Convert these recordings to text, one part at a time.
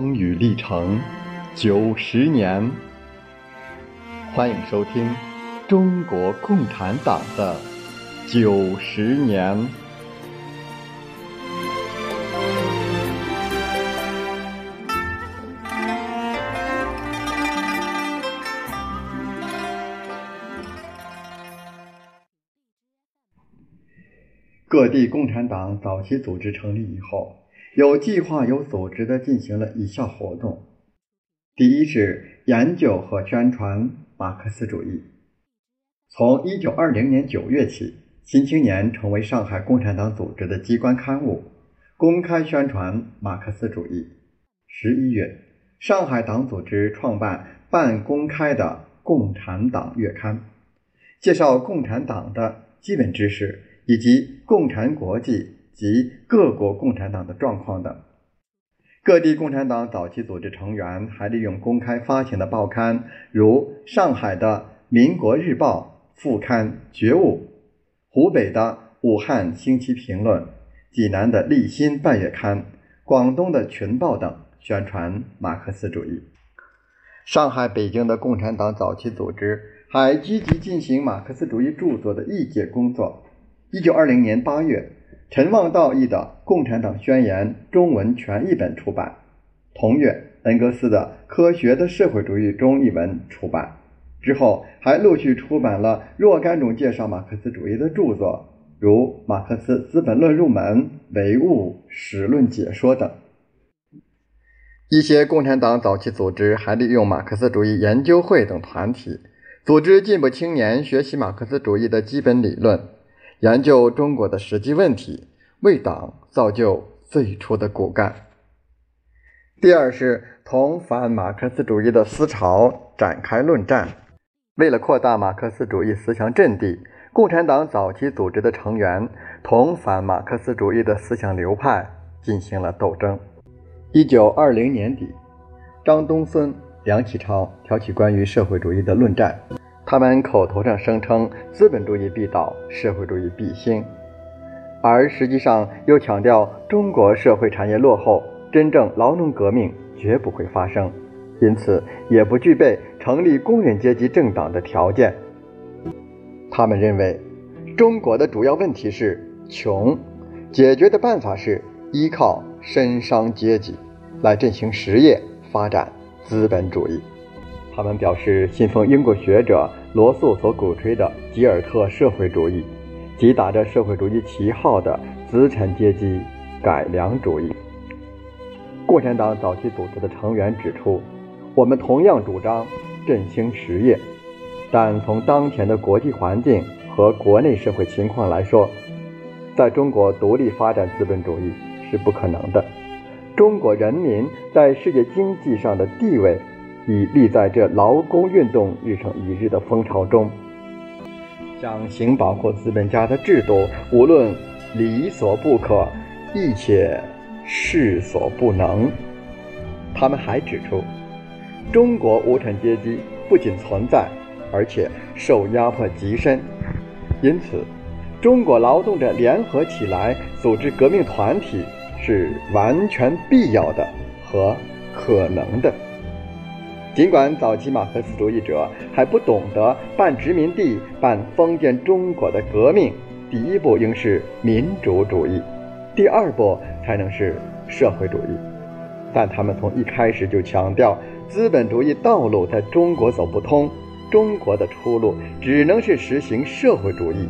风雨历程九十年，欢迎收听中国共产党的九十年。各地共产党早期组织成立以后。有计划、有组织地进行了以下活动：第一是研究和宣传马克思主义。从一九二零年九月起，《新青年》成为上海共产党组织的机关刊物，公开宣传马克思主义。十一月，上海党组织创办半公开的《共产党月刊》，介绍共产党的基本知识以及共产国际。及各国共产党的状况等。各地共产党早期组织成员还利用公开发行的报刊，如上海的《民国日报》副刊《觉悟》，湖北的《武汉星期评论》，济南的《立新半月刊》，广东的《群报》等，宣传马克思主义。上海、北京的共产党早期组织还积极进行马克思主义著作的译介工作。一九二零年八月。陈望道译的《共产党宣言》中文全译本出版。同月，恩格斯的《科学的社会主义》中译文出版。之后，还陆续出版了若干种介绍马克思主义的著作，如《马克思资本论入门》《唯物》《史论解说》等。一些共产党早期组织还利用马克思主义研究会等团体，组织进步青年学习马克思主义的基本理论。研究中国的实际问题，为党造就最初的骨干。第二是同反马克思主义的思潮展开论战。为了扩大马克思主义思想阵地，共产党早期组织的成员同反马克思主义的思想流派进行了斗争。一九二零年底，张东荪、梁启超挑起关于社会主义的论战。他们口头上声称资本主义必倒，社会主义必兴，而实际上又强调中国社会产业落后，真正劳农革命绝不会发生，因此也不具备成立工人阶级政党的条件。他们认为，中国的主要问题是穷，解决的办法是依靠绅商阶级来振兴实业，发展资本主义。他们表示信奉英国学者。罗素所鼓吹的吉尔特社会主义，即打着社会主义旗号的资产阶级改良主义。共产党早期组织的成员指出，我们同样主张振兴实业，但从当前的国际环境和国内社会情况来说，在中国独立发展资本主义是不可能的。中国人民在世界经济上的地位。已立在这劳工运动日成一日的风潮中，想行保护资本家的制度，无论理所不可，亦且势所不能。他们还指出，中国无产阶级不仅存在，而且受压迫极深，因此，中国劳动者联合起来组织革命团体是完全必要的和可能的。尽管早期马克思主义者还不懂得办殖民地、办封建中国的革命，第一步应是民主主义，第二步才能是社会主义。但他们从一开始就强调，资本主义道路在中国走不通，中国的出路只能是实行社会主义，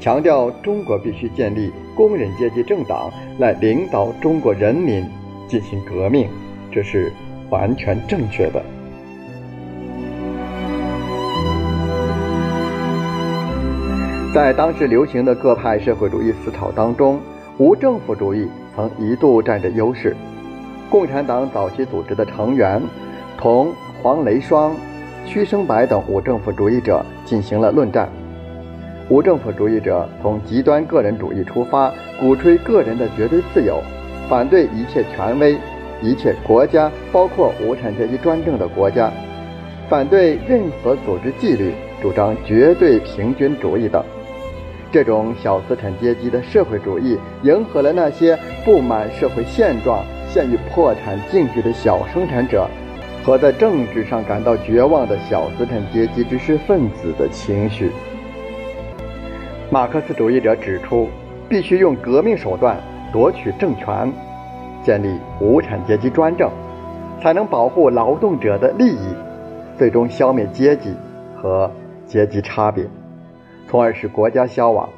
强调中国必须建立工人阶级政党来领导中国人民进行革命，这是。完全正确的。在当时流行的各派社会主义思潮当中，无政府主义曾一度占着优势。共产党早期组织的成员同黄雷双、屈生白等无政府主义者进行了论战。无政府主义者从极端个人主义出发，鼓吹个人的绝对自由，反对一切权威。一切国家，包括无产阶级专政的国家，反对任何组织纪律，主张绝对平均主义等。这种小资产阶级的社会主义，迎合了那些不满社会现状、陷于破产境地的小生产者和在政治上感到绝望的小资产阶级知识分子的情绪。马克思主义者指出，必须用革命手段夺取政权，建立无产阶级专政，才能保护劳动者的利益，最终消灭阶级和阶级差别，从而使国家消亡。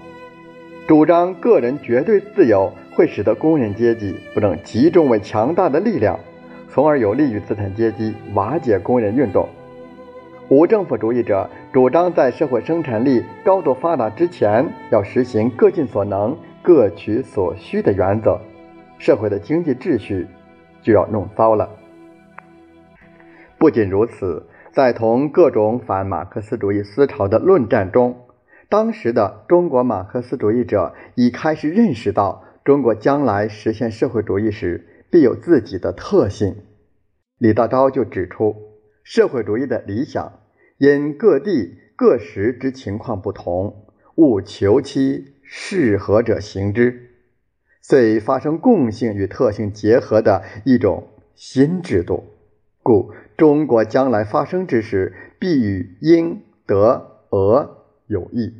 主张个人绝对自由会使得工人阶级不能集中为强大的力量，从而有利于资产阶级瓦解工人运动。无政府主义者主张在社会生产力高度发达之前，要实行各尽所能、各取所需的原则，社会的经济秩序就要弄糟了。不仅如此，在同各种反马克思主义思潮的论战中，当时的中国马克思主义者已开始认识到，中国将来实现社会主义时必有自己的特性。李大钊就指出，社会主义的理想因各地各时之情况不同，务求其适合者行之，遂发生共性与特性结合的一种新制度。故中国将来发生之时，必与英、德、俄。有益。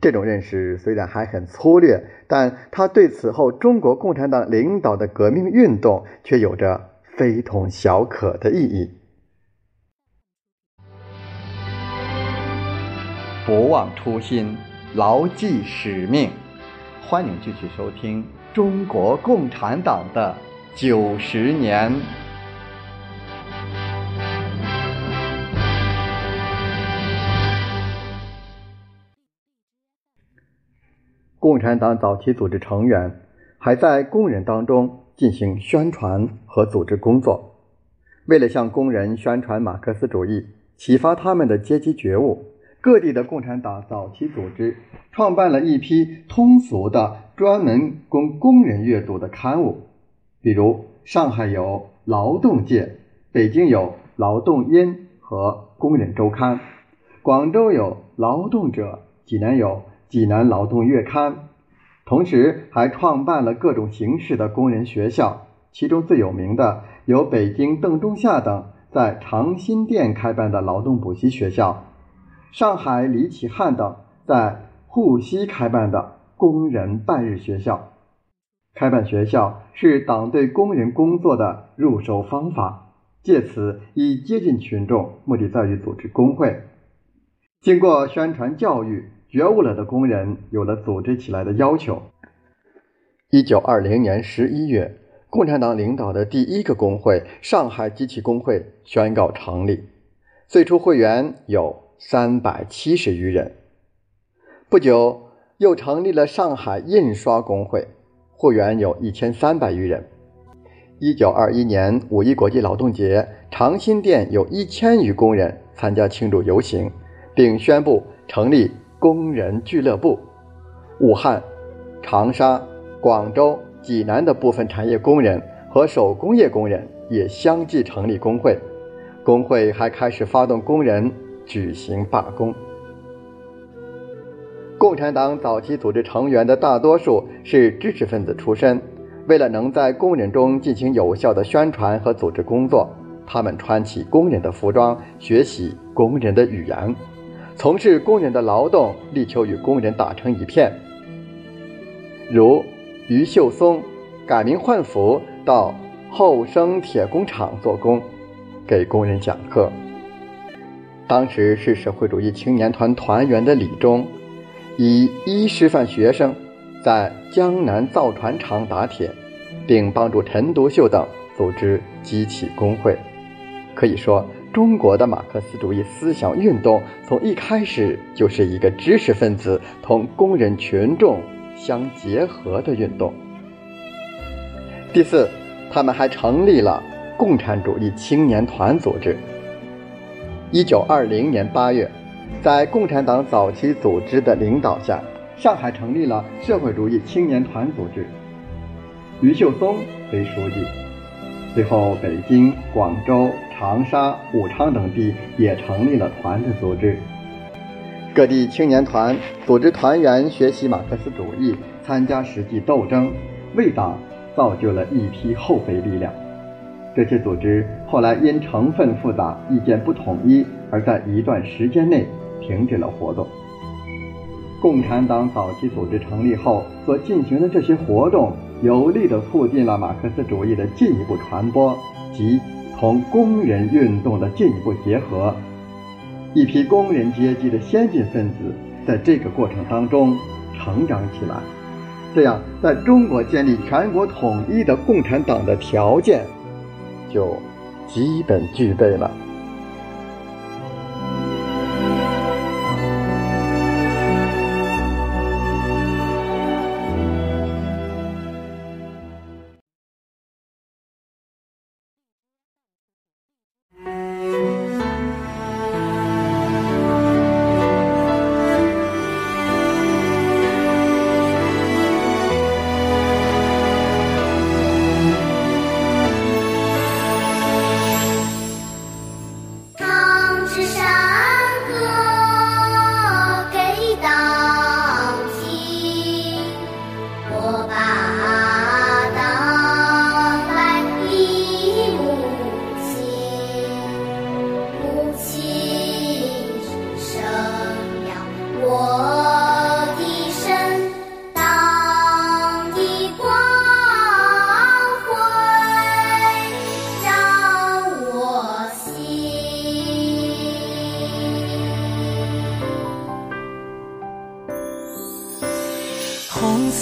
这种认识虽然还很粗略，但他对此后中国共产党领导的革命运动却有着非同小可的意义。不忘初心，牢记使命。欢迎继续收听中国共产党的九十年。共产党早期组织成员还在工人当中进行宣传和组织工作。为了向工人宣传马克思主义，启发他们的阶级觉悟，各地的共产党早期组织创办了一批通俗的、专门供工人阅读的刊物，比如上海有《劳动界》，北京有《劳动音》和《工人周刊》，广州有《劳动者》，济南有。济南劳动月刊，同时还创办了各种形式的工人学校，其中最有名的有北京邓中夏等在长辛店开办的劳动补习学校，上海李启汉等在沪西开办的工人半日学校。开办学校是党对工人工作的入手方法，借此以接近群众，目的在于组织工会。经过宣传教育。觉悟了的工人有了组织起来的要求。一九二零年十一月，共产党领导的第一个工会——上海机器工会宣告成立，最初会员有三百七十余人。不久，又成立了上海印刷工会，会员有一千三百余人。一九二一年五一国际劳动节，长辛店有一千余工人参加庆祝游行，并宣布成立。工人俱乐部，武汉、长沙、广州、济南的部分产业工人和手工业工人也相继成立工会，工会还开始发动工人举行罢工。共产党早期组织成员的大多数是知识分子出身，为了能在工人中进行有效的宣传和组织工作，他们穿起工人的服装，学习工人的语言。从事工人的劳动，力求与工人打成一片。如于秀松改名换服到后生铁工厂做工，给工人讲课。当时是社会主义青年团团员的李忠，以一师范学生在江南造船厂打铁，并帮助陈独秀等组织机器工会。可以说。中国的马克思主义思想运动从一开始就是一个知识分子同工人群众相结合的运动。第四，他们还成立了共产主义青年团组织。一九二零年八月，在共产党早期组织的领导下，上海成立了社会主义青年团组织，余秀松为书记。随后，北京、广州。长沙、武昌等地也成立了团的组织，各地青年团组织团员学习马克思主义，参加实际斗争，为党造就了一批后备力量。这些组织后来因成分复杂、意见不统一，而在一段时间内停止了活动。共产党早期组织成立后所进行的这些活动，有力地促进了马克思主义的进一步传播及同工人运动的进一步结合。一批工人阶级的先进分子在这个过程当中成长起来，这样在中国建立全国统一的共产党的条件就基本具备了。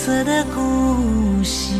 色的故事，